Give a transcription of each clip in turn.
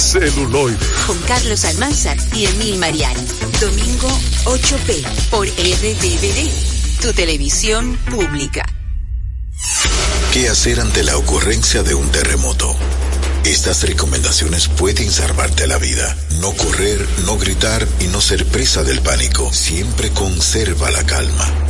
celuloide. Con Carlos Almanzar y Emil Mariani. Domingo 8P por RTVD, tu televisión pública. ¿Qué hacer ante la ocurrencia de un terremoto? Estas recomendaciones pueden salvarte la vida. No correr, no gritar y no ser presa del pánico. Siempre conserva la calma.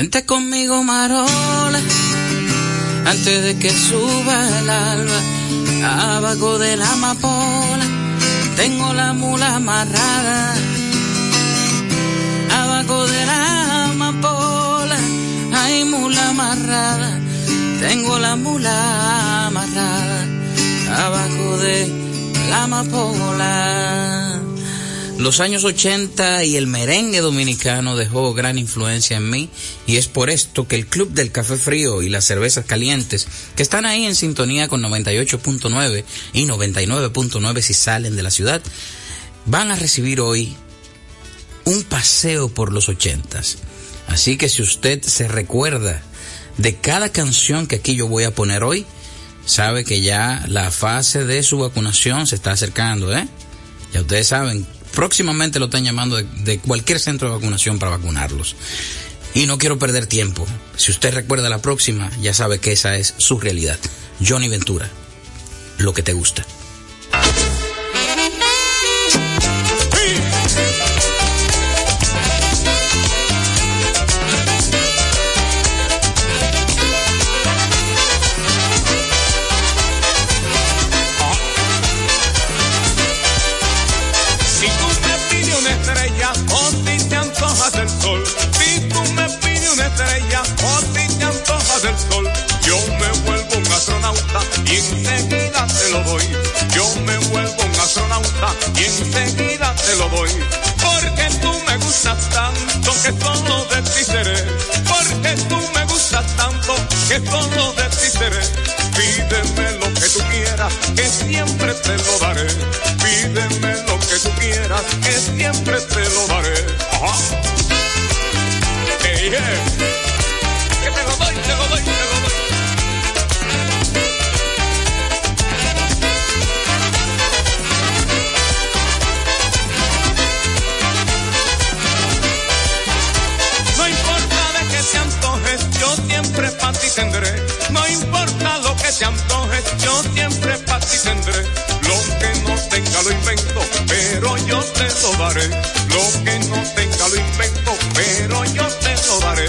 Vente conmigo, Marola, antes de que suba el alba, abajo de la amapola, tengo la mula amarrada. Abajo de la amapola, hay mula amarrada, tengo la mula amarrada. Abajo de la amapola. Los años 80 y el merengue dominicano dejó gran influencia en mí y es por esto que el Club del Café Frío y las Cervezas Calientes, que están ahí en sintonía con 98.9 y 99.9 si salen de la ciudad, van a recibir hoy un paseo por los 80. Así que si usted se recuerda de cada canción que aquí yo voy a poner hoy, sabe que ya la fase de su vacunación se está acercando, ¿eh? Ya ustedes saben, próximamente lo están llamando de, de, cualquier centro de vacunación para vacunarlos. Y no quiero perder tiempo. Si usted recuerda la próxima, ya sabe que esa es su realidad. Johnny Ventura, lo que te gusta. Astronauta y enseguida te lo doy. Yo me vuelvo un astronauta y enseguida te lo doy. Porque tú me gustas tanto que todo de ti seré. Porque tú me gustas tanto que todo de ti seré. Pídeme lo que tú quieras, que siempre te lo daré. Pídeme lo que tú quieras, que siempre te lo daré. Ajá. Hey, yeah. Que te lo doy, te lo doy, te lo doy. No importa lo que te antojes, yo siempre para. Lo que no tenga lo invento, pero yo te lo daré. Lo que no tenga lo invento, pero yo te lo daré.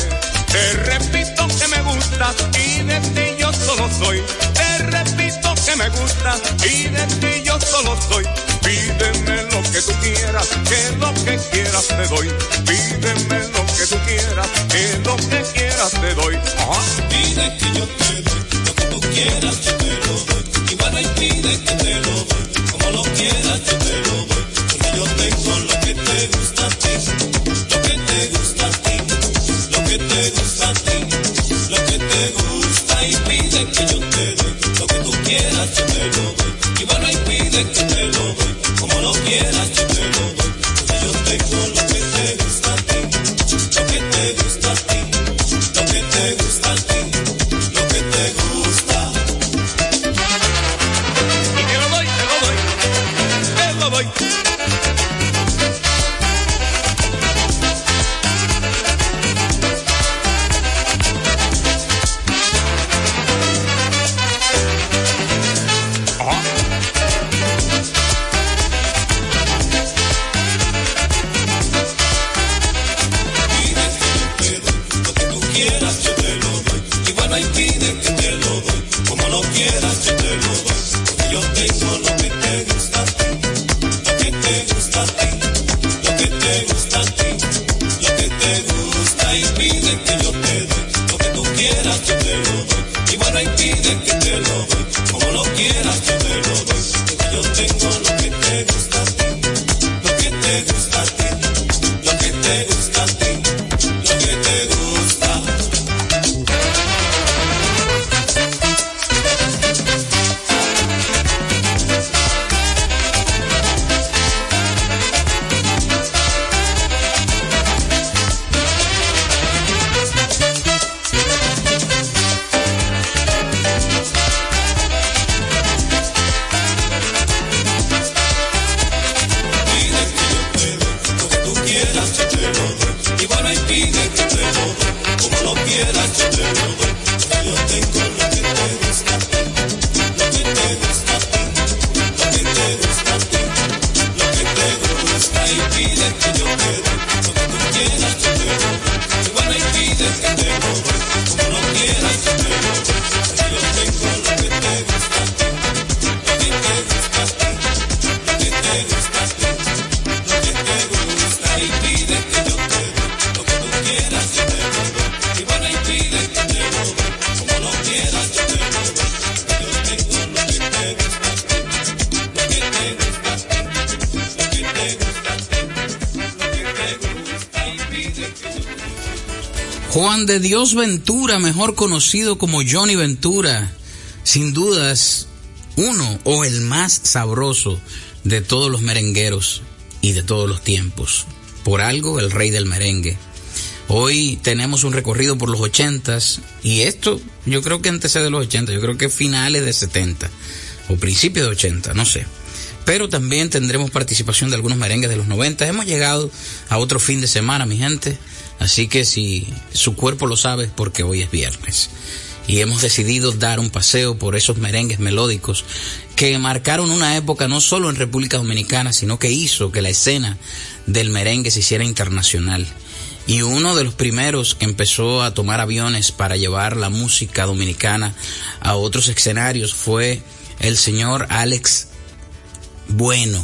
Te repito que me gustas y de ti yo solo soy. Te repito que me gustas y de ti yo solo soy. Pídeme lo que tú quieras, que lo que quieras te doy. Pídeme lo que tú quieras, que lo que quieras te doy. Ajá. Pide que yo te doy, lo que tú quieras yo te lo doy. Igual me pide que te lo doy, como lo quieras yo te lo doy. Porque yo tengo lo que te gusta a ti, lo que te gusta a ti, lo que te gusta a ti, lo que te gusta y pide de Ventura, mejor conocido como Johnny Ventura, sin dudas uno o el más sabroso de todos los merengueros y de todos los tiempos. Por algo, el rey del merengue. Hoy tenemos un recorrido por los ochentas y esto yo creo que antecede de los ochenta, yo creo que finales de setenta o principios de ochenta, no sé. Pero también tendremos participación de algunos merengues de los noventa. Hemos llegado a otro fin de semana, mi gente. Así que si su cuerpo lo sabe, porque hoy es viernes. Y hemos decidido dar un paseo por esos merengues melódicos que marcaron una época no solo en República Dominicana, sino que hizo que la escena del merengue se hiciera internacional. Y uno de los primeros que empezó a tomar aviones para llevar la música dominicana a otros escenarios fue el señor Alex Bueno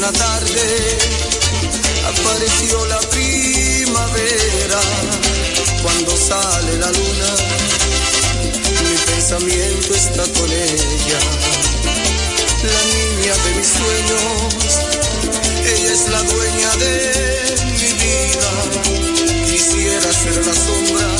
Una tarde apareció la primavera. Cuando sale la luna mi pensamiento está con ella. La niña de mis sueños ella es la dueña de mi vida. Quisiera ser la sombra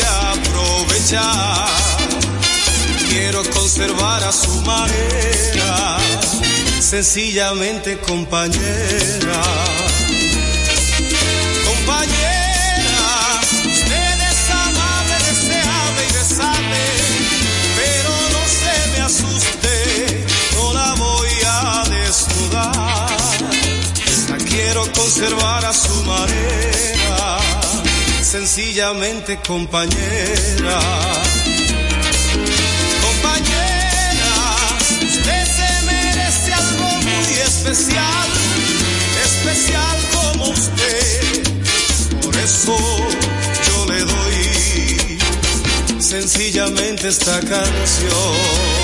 aprovechar. Quiero conservar a su manera, sencillamente compañera. Compañera, usted es amable, deseable y desame, pero no se me asuste, no la voy a desnudar. Quiero conservar a su manera, sencillamente compañera. Compañera, usted se merece algo muy especial, especial como usted. Por eso yo le doy sencillamente esta canción.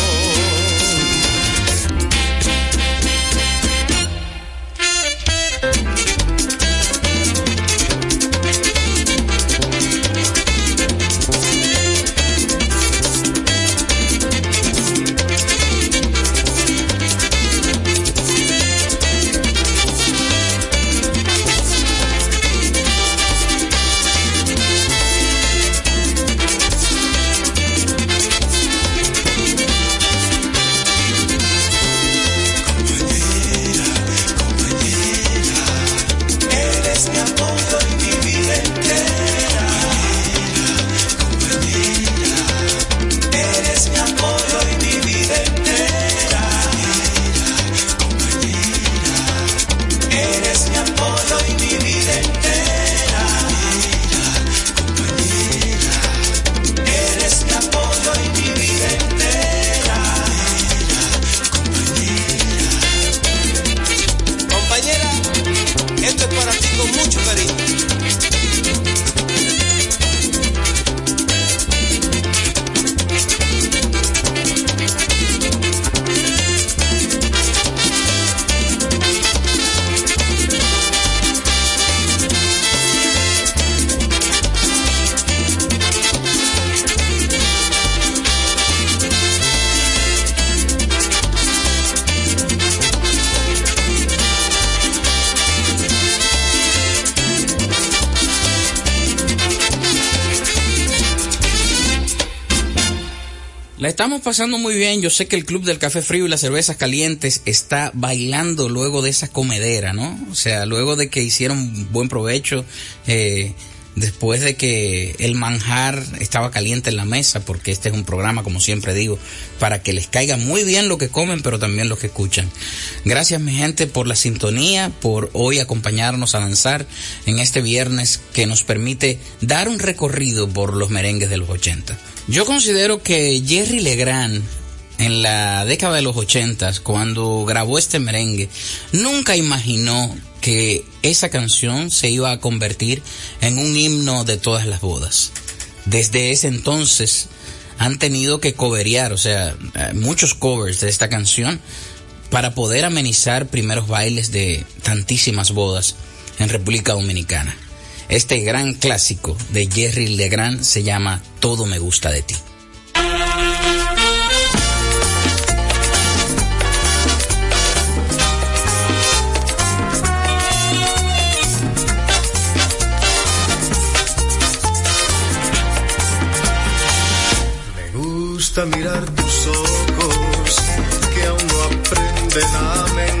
Pasando muy bien. Yo sé que el Club del Café Frío y las Cervezas Calientes está bailando luego de esa comedera, ¿no? O sea, luego de que hicieron buen provecho, eh, después de que el manjar estaba caliente en la mesa, porque este es un programa, como siempre digo, para que les caiga muy bien lo que comen, pero también lo que escuchan. Gracias mi gente por la sintonía, por hoy acompañarnos a danzar en este viernes que nos permite dar un recorrido por los merengues de los 80. Yo considero que Jerry Legrand en la década de los 80, cuando grabó este merengue, nunca imaginó que esa canción se iba a convertir en un himno de todas las bodas. Desde ese entonces han tenido que coverear, o sea, eh, muchos covers de esta canción para poder amenizar primeros bailes de tantísimas bodas en República Dominicana. Este gran clásico de Jerry Legrand se llama Todo me gusta de ti. Me gusta mirar tus condename.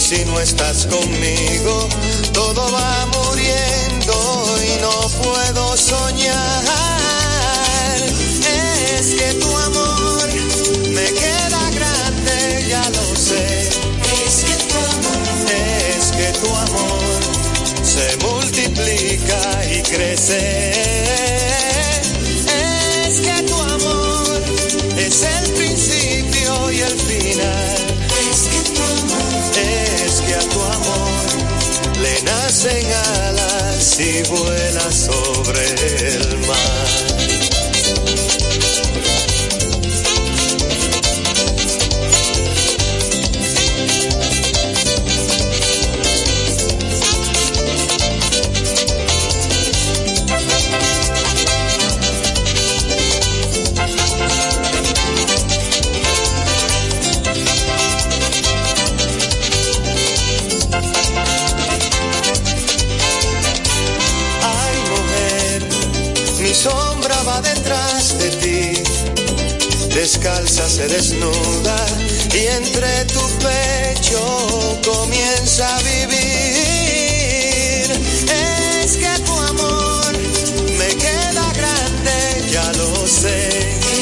Si no estás conmigo, todo va muriendo y no puedo soñar. Es que tu amor me queda grande, ya lo sé. Es que tu amor, es que tu amor se multiplica y crece. Es que tu amor es el principio y el final. Nacen alas y vuela sobre el mar. Descalza se desnuda y entre tu pecho comienza a vivir. Es que tu amor me queda grande, ya lo sé.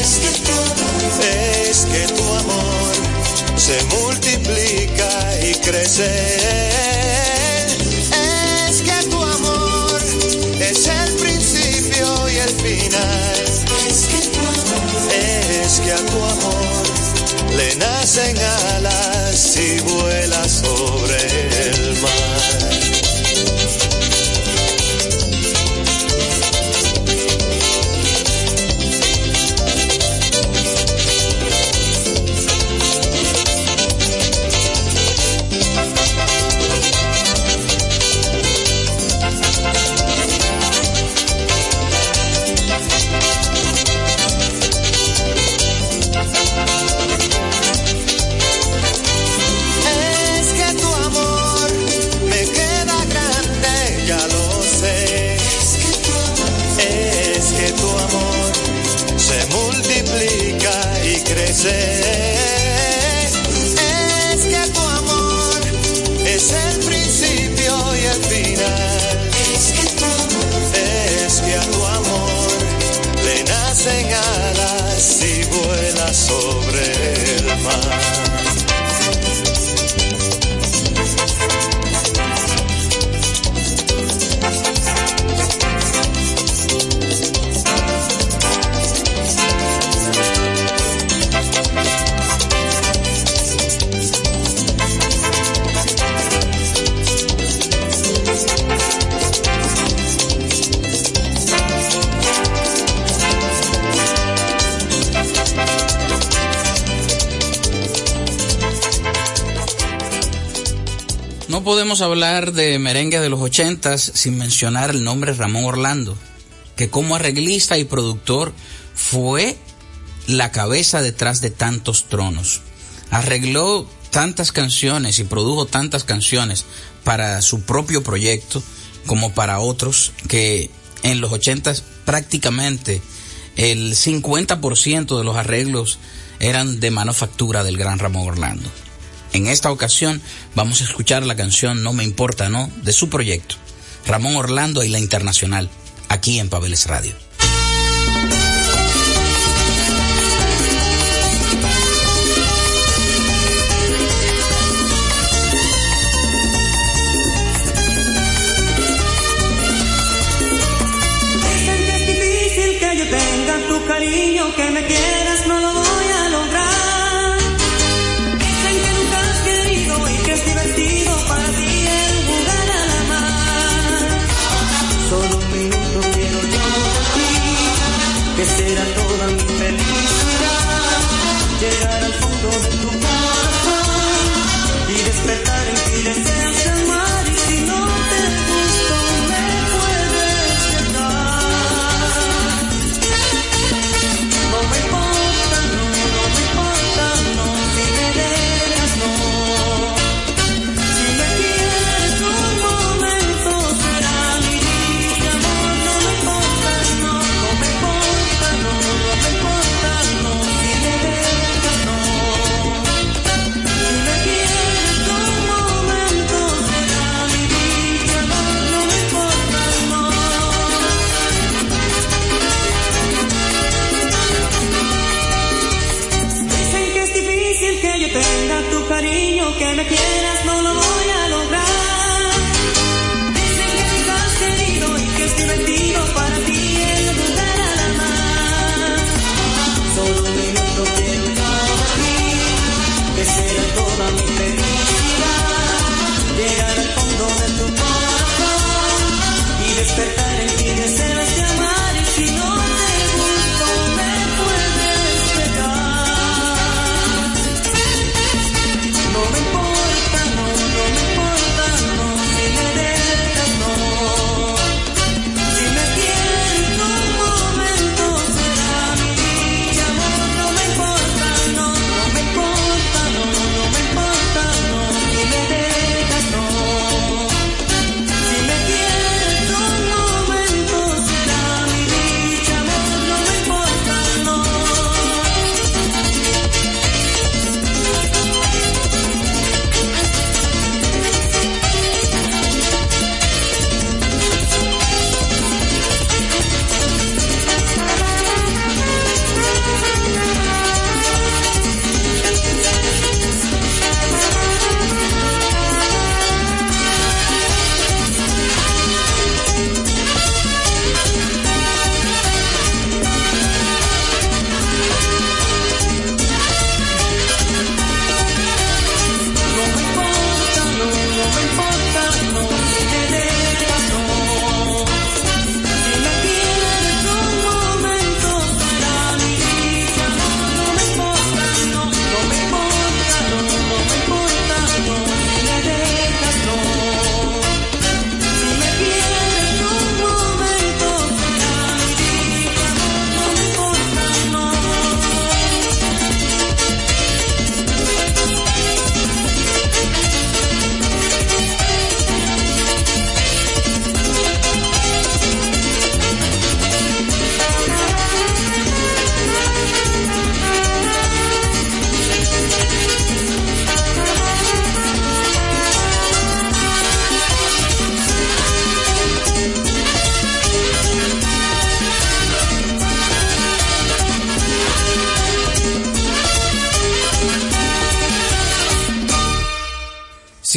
Es que tu amor, es que tu amor se multiplica y crece. Le nacen alas y vuela sobre el mar. Hablar de merengue de los ochentas sin mencionar el nombre Ramón Orlando, que como arreglista y productor fue la cabeza detrás de tantos tronos. Arregló tantas canciones y produjo tantas canciones para su propio proyecto como para otros que en los ochentas prácticamente el 50% de los arreglos eran de manufactura del gran Ramón Orlando. En esta ocasión vamos a escuchar la canción No me importa, ¿no? de su proyecto, Ramón Orlando y la Internacional, aquí en Pabeles Radio. Es difícil que yo tenga tu cariño, que me quieras,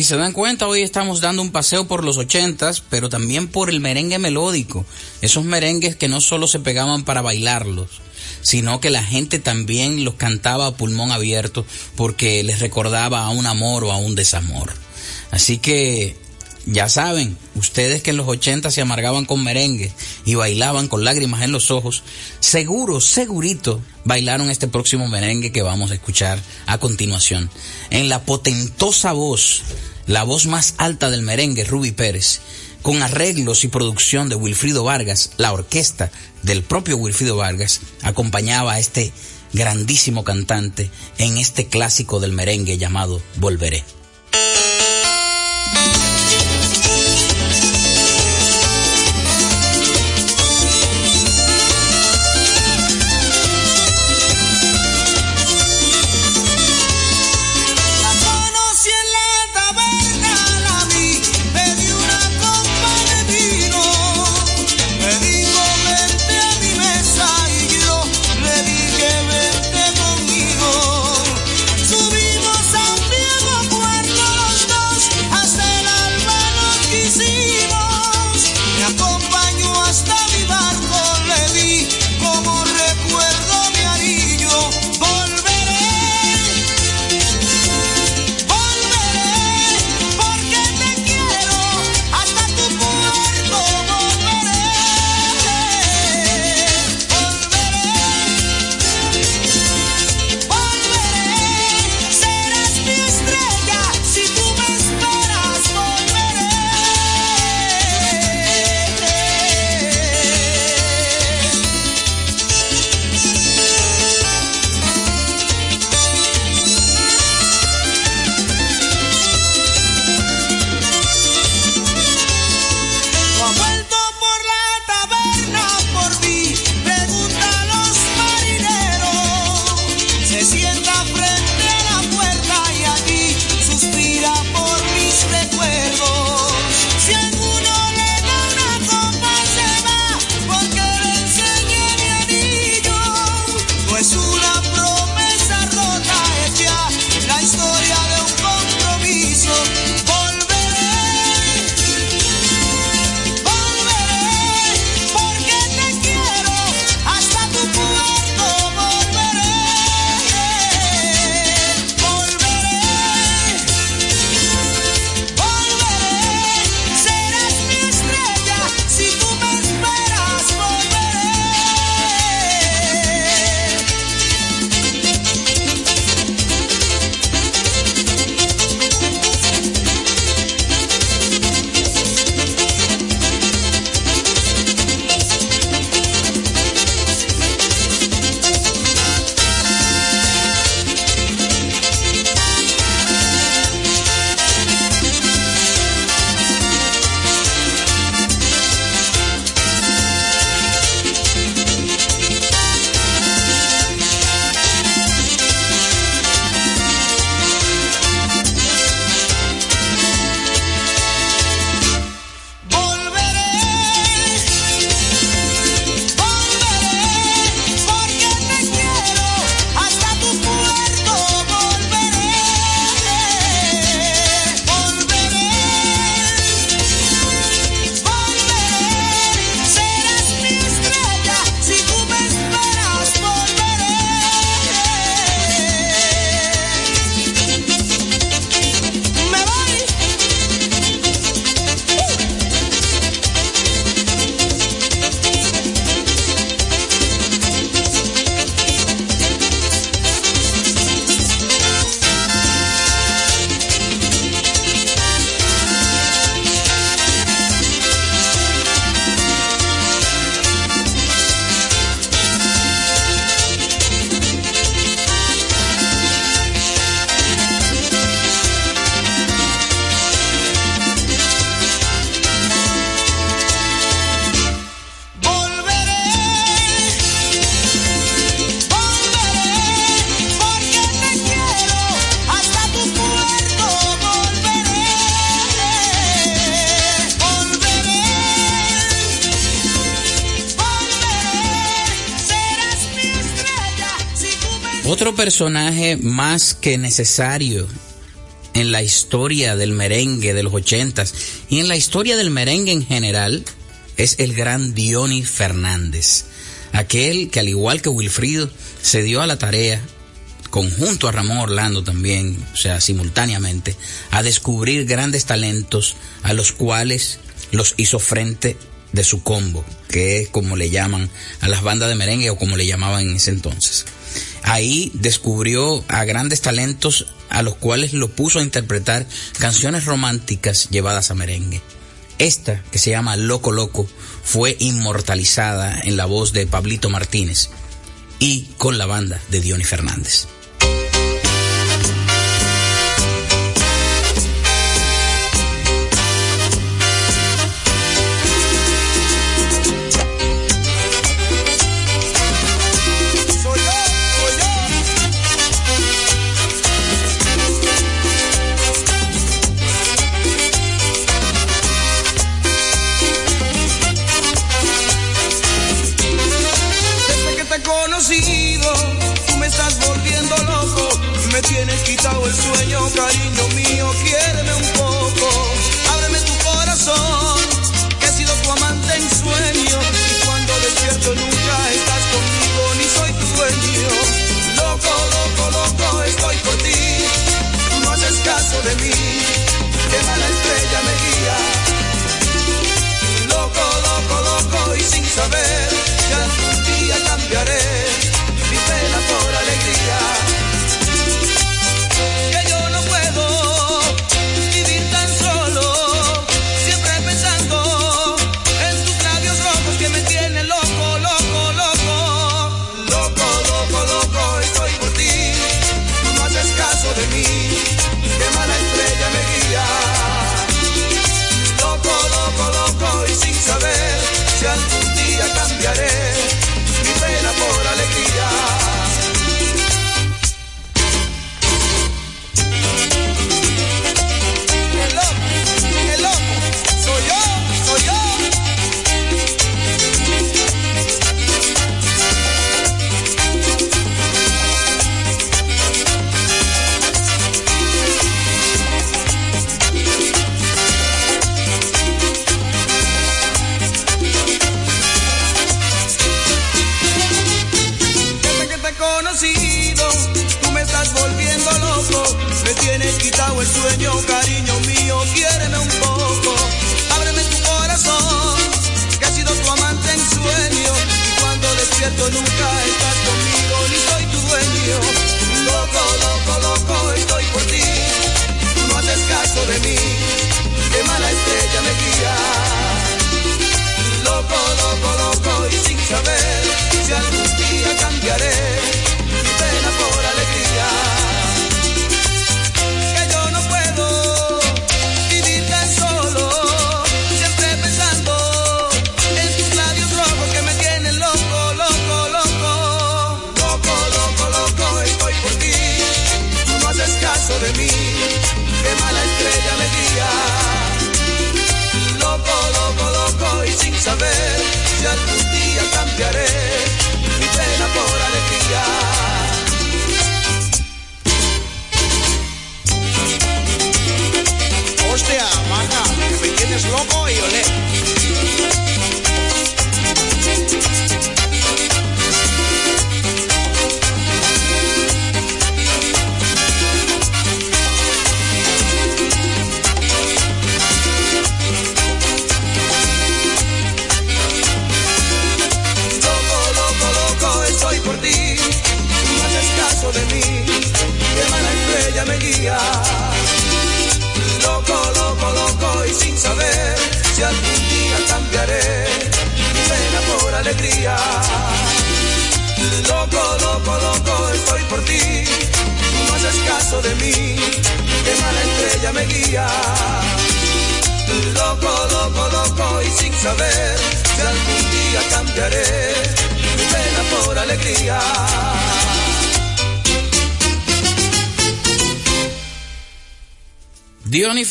se dan cuenta, hoy estamos dando un paseo por los ochentas, pero también por el merengue melódico. Esos merengues que no solo se pegaban para bailarlos, sino que la gente también los cantaba a pulmón abierto porque les recordaba a un amor o a un desamor. Así que ya saben, ustedes que en los 80 se amargaban con merengue y bailaban con lágrimas en los ojos, seguro, segurito, bailaron este próximo merengue que vamos a escuchar a continuación. En la potentosa voz, la voz más alta del merengue, Ruby Pérez, con arreglos y producción de Wilfrido Vargas, la orquesta del propio Wilfrido Vargas, acompañaba a este grandísimo cantante en este clásico del merengue llamado Volveré. Otro personaje más que necesario en la historia del merengue de los ochentas y en la historia del merengue en general es el gran Diony Fernández, aquel que al igual que Wilfrido se dio a la tarea conjunto a Ramón Orlando también, o sea, simultáneamente, a descubrir grandes talentos a los cuales los hizo frente de su combo, que es como le llaman a las bandas de merengue o como le llamaban en ese entonces. Ahí descubrió a grandes talentos a los cuales lo puso a interpretar canciones románticas llevadas a merengue. Esta, que se llama Loco Loco, fue inmortalizada en la voz de Pablito Martínez y con la banda de Diony Fernández. carinho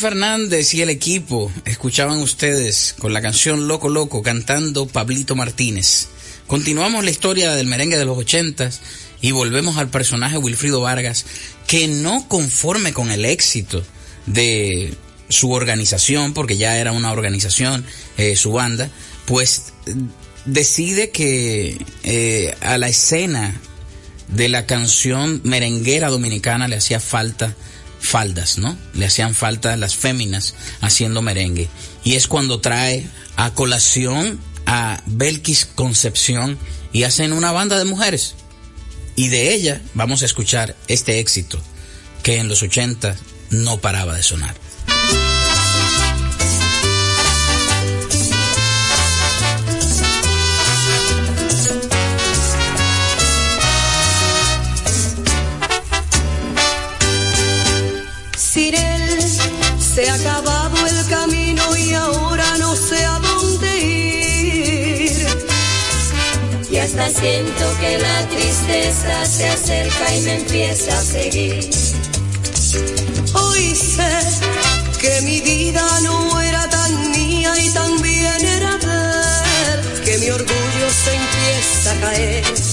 Fernández y el equipo escuchaban ustedes con la canción Loco Loco cantando Pablito Martínez. Continuamos la historia del merengue de los ochentas y volvemos al personaje Wilfrido Vargas, que no conforme con el éxito de su organización, porque ya era una organización, eh, su banda, pues mm, decide que eh, a la escena de la canción merenguera dominicana le hacía falta faldas, ¿no? Le hacían falta las féminas haciendo merengue. Y es cuando trae a colación a Belkis Concepción y hacen una banda de mujeres. Y de ella vamos a escuchar este éxito que en los 80 no paraba de sonar. Siento que la tristeza se acerca y me empieza a seguir. Hoy sé que mi vida no era tan mía y también era de él, que mi orgullo se empieza a caer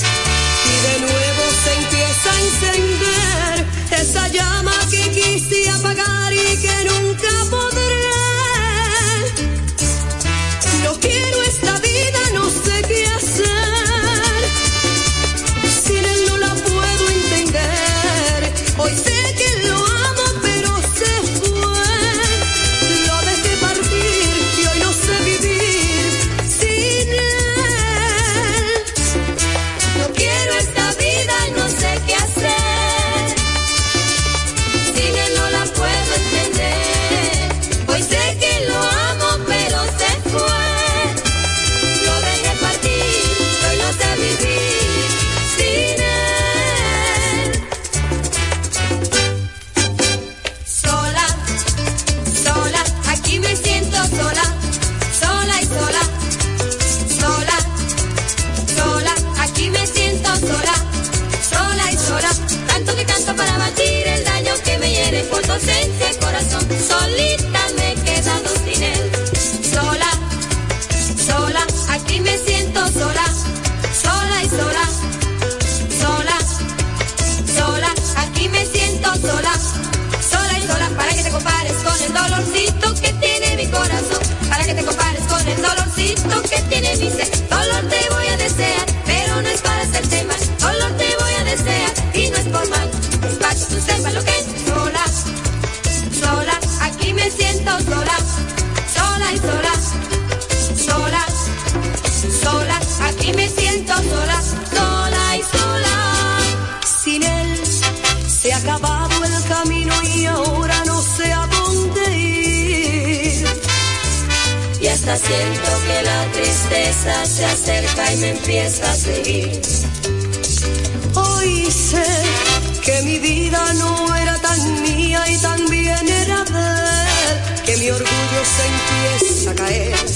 Siento que la tristeza se acerca y me empieza a seguir. Hoy sé que mi vida no era tan mía y también era él, que mi orgullo se empieza a caer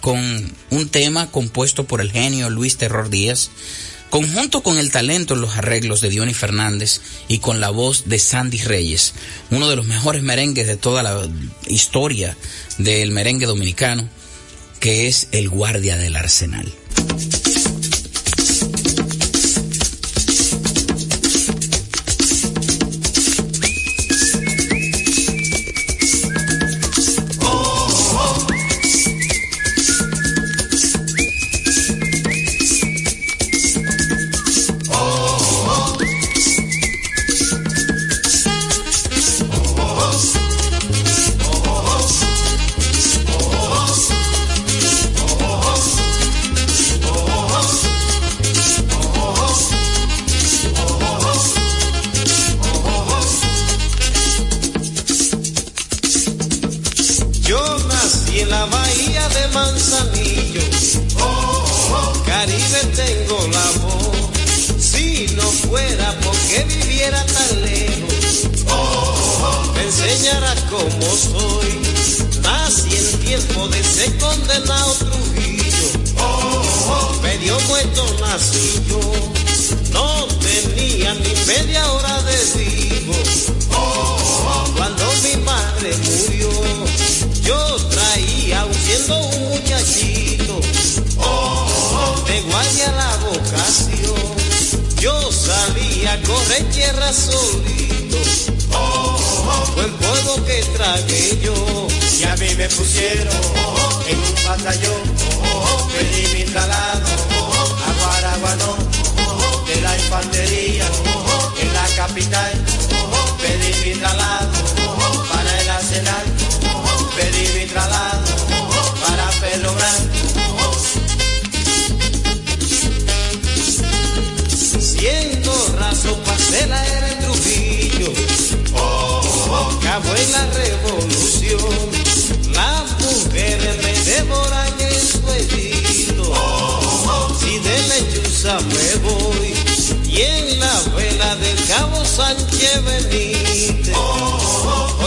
con un tema compuesto por el genio Luis Terror Díaz, conjunto con el talento en los arreglos de Diony Fernández y con la voz de Sandy Reyes, uno de los mejores merengues de toda la historia del merengue dominicano, que es el guardia del arsenal. Capital, pedí mi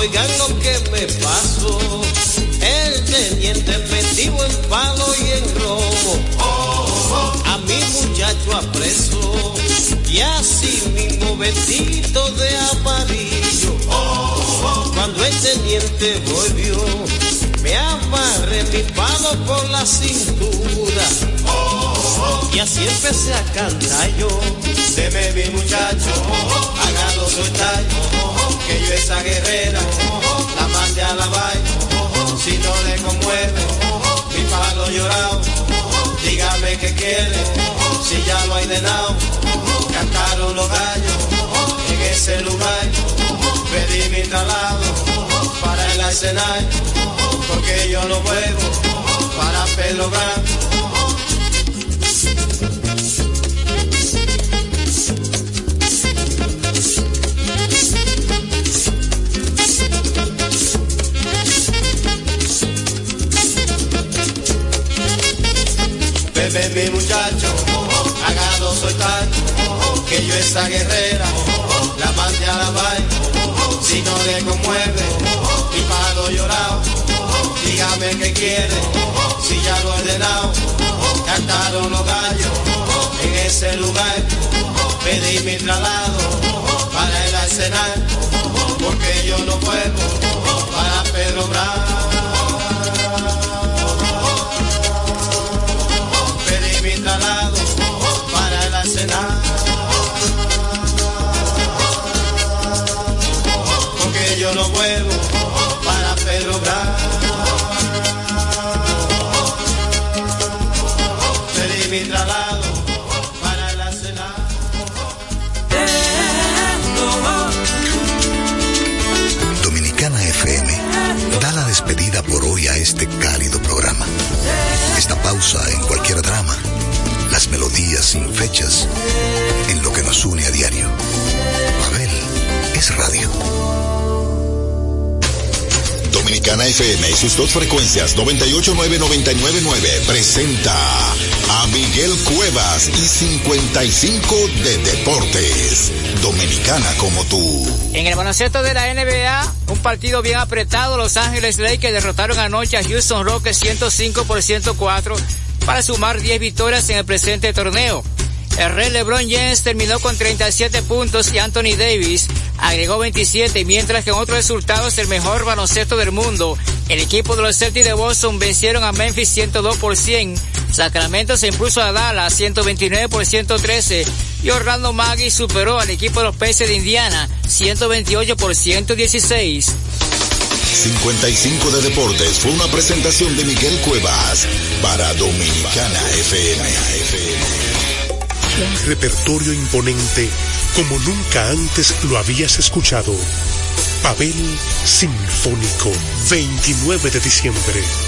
oigan lo que me pasó, el teniente metido en palo y en robo, a mi muchacho apreso, y así mismo vestido de amarillo, cuando el teniente volvió, me amarré mi palo por la cintura, y así empecé a cantar yo, deme mi muchacho, hágalo soltar, que yo esa guerrera, la mande a la vaina, si no le conmueve, mi palo llorado, dígame qué quiere, si ya lo hay de nao, cantaron los gallos, en ese lugar, pedí mi traslado, para el escenario, porque yo no vuelvo, para Pedro Blanco. Bebe mi muchacho, hágalo soltar, que yo esa guerrera, la mande a la vaina, si no le conmueve, mi palo llorado, dígame qué quiere, si ya lo he ordenado, cantaron los gallos, en ese lugar, pedí mi traslado, para el arsenal, porque yo no puedo, melodías sin fechas, en lo que nos une a diario. Pavel es radio. Dominicana FM y sus dos frecuencias 989-999 presenta a Miguel Cuevas y 55 de Deportes. Dominicana como tú. En el baloncesto de la NBA, un partido bien apretado, Los Ángeles Lakers derrotaron anoche a Houston Rockets 105 por 104 para sumar 10 victorias en el presente torneo. El rey LeBron James terminó con 37 puntos y Anthony Davis agregó 27, mientras que en otros resultados el mejor baloncesto del mundo, el equipo de los Celtics de Boston vencieron a Memphis 102 por 100, Sacramento se impuso a Dallas 129 por 113 y Orlando Maggie superó al equipo de los Pacers de Indiana 128 por 116. 55 de Deportes fue una presentación de Miguel Cuevas para Dominicana FM. Un repertorio imponente como nunca antes lo habías escuchado. Pavel Sinfónico, 29 de diciembre,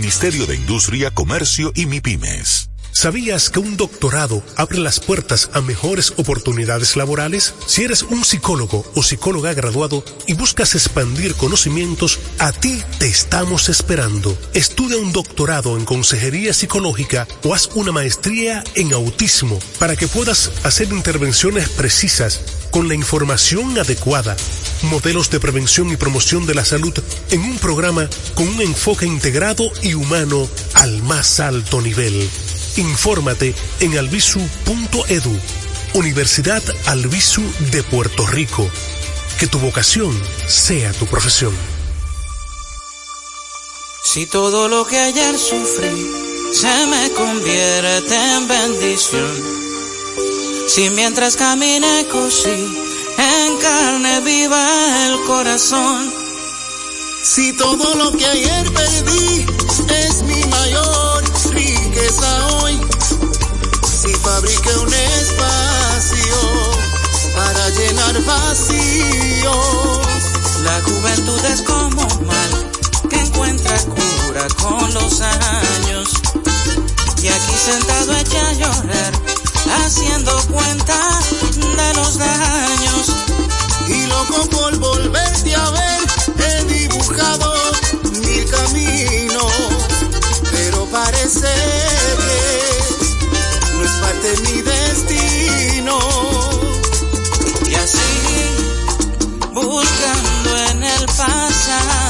de Industria, Comercio y MIPIMES. ¿Sabías que un doctorado abre las puertas a mejores oportunidades laborales? Si eres un psicólogo o psicóloga graduado y buscas expandir conocimientos, a ti te estamos esperando. Estudia un doctorado en consejería psicológica o haz una maestría en autismo para que puedas hacer intervenciones precisas con la información adecuada, modelos de prevención y promoción de la salud en un programa con un enfoque integrado y humano al más alto nivel. Infórmate en albisu.edu, Universidad Albisu de Puerto Rico. Que tu vocación sea tu profesión. Si todo lo que ayer sufrí se me convierte en bendición. Si mientras caminé cosí en carne viva el corazón. Si todo lo que ayer perdí es mi mayor riqueza hoy, si fabriqué un espacio para llenar vacíos. La juventud es como un mal que encuentra cura con los años. Y aquí sentado echa a llorar, haciendo cuenta de los daños. Y loco por volverte a ver, he dibujado mil caminos, pero parece que no es parte de mi destino. Y así, buscando en el pasado,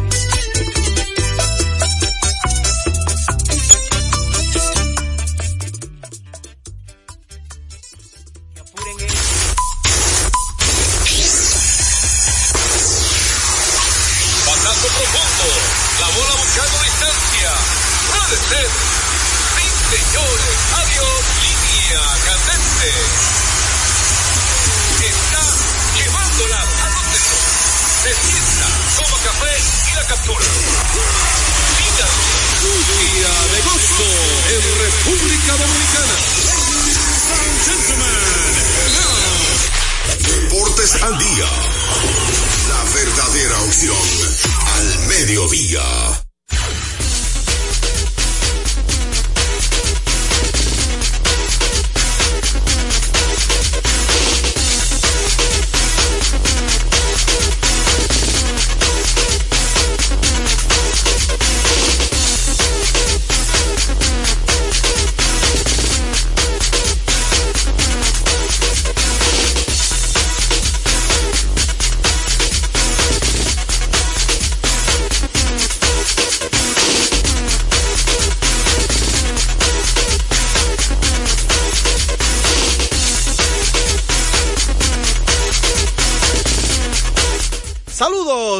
Mira. Día de gozo en República Dominicana. Deportes al día. La verdadera opción al mediodía.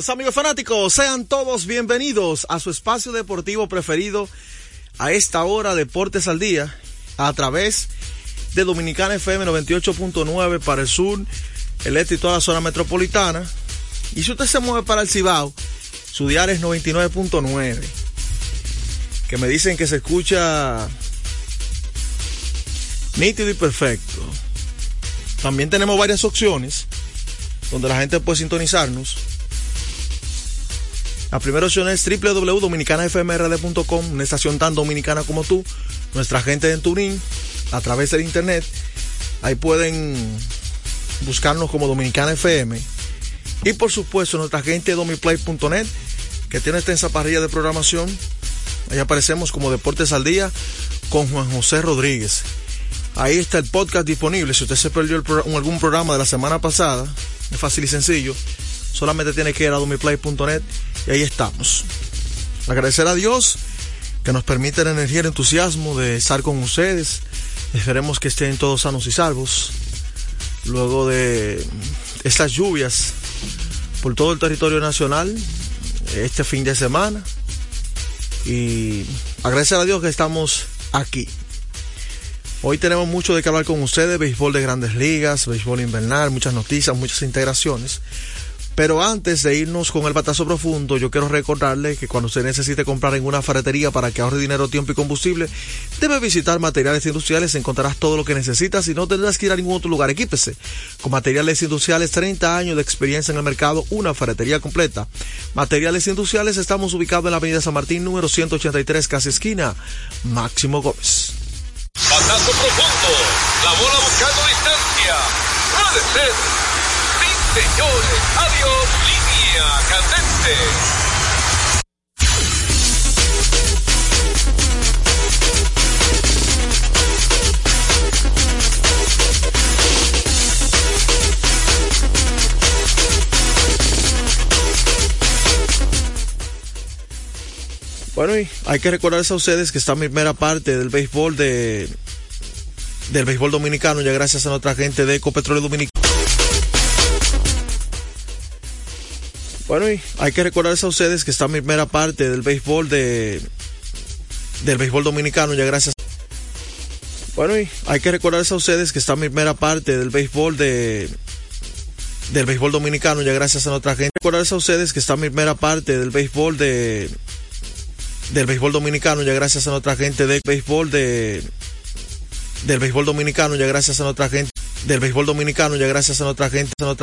Amigos fanáticos, sean todos bienvenidos a su espacio deportivo preferido a esta hora Deportes al Día a través de Dominicana FM 98.9 para el sur, el este y toda la zona metropolitana. Y si usted se mueve para el Cibao, su diario es 99.9. Que me dicen que se escucha nítido y perfecto. También tenemos varias opciones donde la gente puede sintonizarnos. La primera opción es www.dominicanafmrd.com, una estación tan dominicana como tú, nuestra gente en Turín, a través del internet. Ahí pueden buscarnos como Dominicana FM. Y por supuesto, nuestra gente domiplay.net, que tiene extensa parrilla de programación. Ahí aparecemos como Deportes al Día con Juan José Rodríguez. Ahí está el podcast disponible. Si usted se perdió algún programa de la semana pasada, es fácil y sencillo. Solamente tiene que ir a domiplay.net y ahí estamos. Agradecer a Dios que nos permite la energía y el entusiasmo de estar con ustedes. Esperemos que estén todos sanos y salvos. Luego de estas lluvias por todo el territorio nacional este fin de semana. Y agradecer a Dios que estamos aquí. Hoy tenemos mucho de qué hablar con ustedes, béisbol de grandes ligas, béisbol invernal, muchas noticias, muchas integraciones. Pero antes de irnos con el batazo profundo, yo quiero recordarle que cuando usted necesite comprar en una ferretería para que ahorre dinero, tiempo y combustible, debe visitar Materiales Industriales, encontrarás todo lo que necesitas y no tendrás que ir a ningún otro lugar. Equípese con Materiales Industriales, 30 años de experiencia en el mercado, una ferretería completa. Materiales Industriales, estamos ubicados en la avenida San Martín, número 183, casi esquina, Máximo Gómez. Batazo profundo. La bola buscando distancia. Puede. Señores. Adiós. Línea candente. Bueno, y hay que recordarles a ustedes que esta primera parte del béisbol de del béisbol dominicano, ya gracias a nuestra gente de Ecopetróleo Dominicano. Bueno, y hay que recordarles a ustedes que esta primera parte del béisbol de del béisbol dominicano, ya gracias Bueno, y hay que recordarles a ustedes que esta primera parte del béisbol de del béisbol dominicano, ya gracias a nuestra gente. Recordarles a ustedes que esta primera parte del béisbol de del béisbol dominicano, ya gracias a nuestra gente de béisbol de del béisbol dominicano, ya gracias a nuestra gente del béisbol dominicano, ya gracias a nuestra gente, a nuestra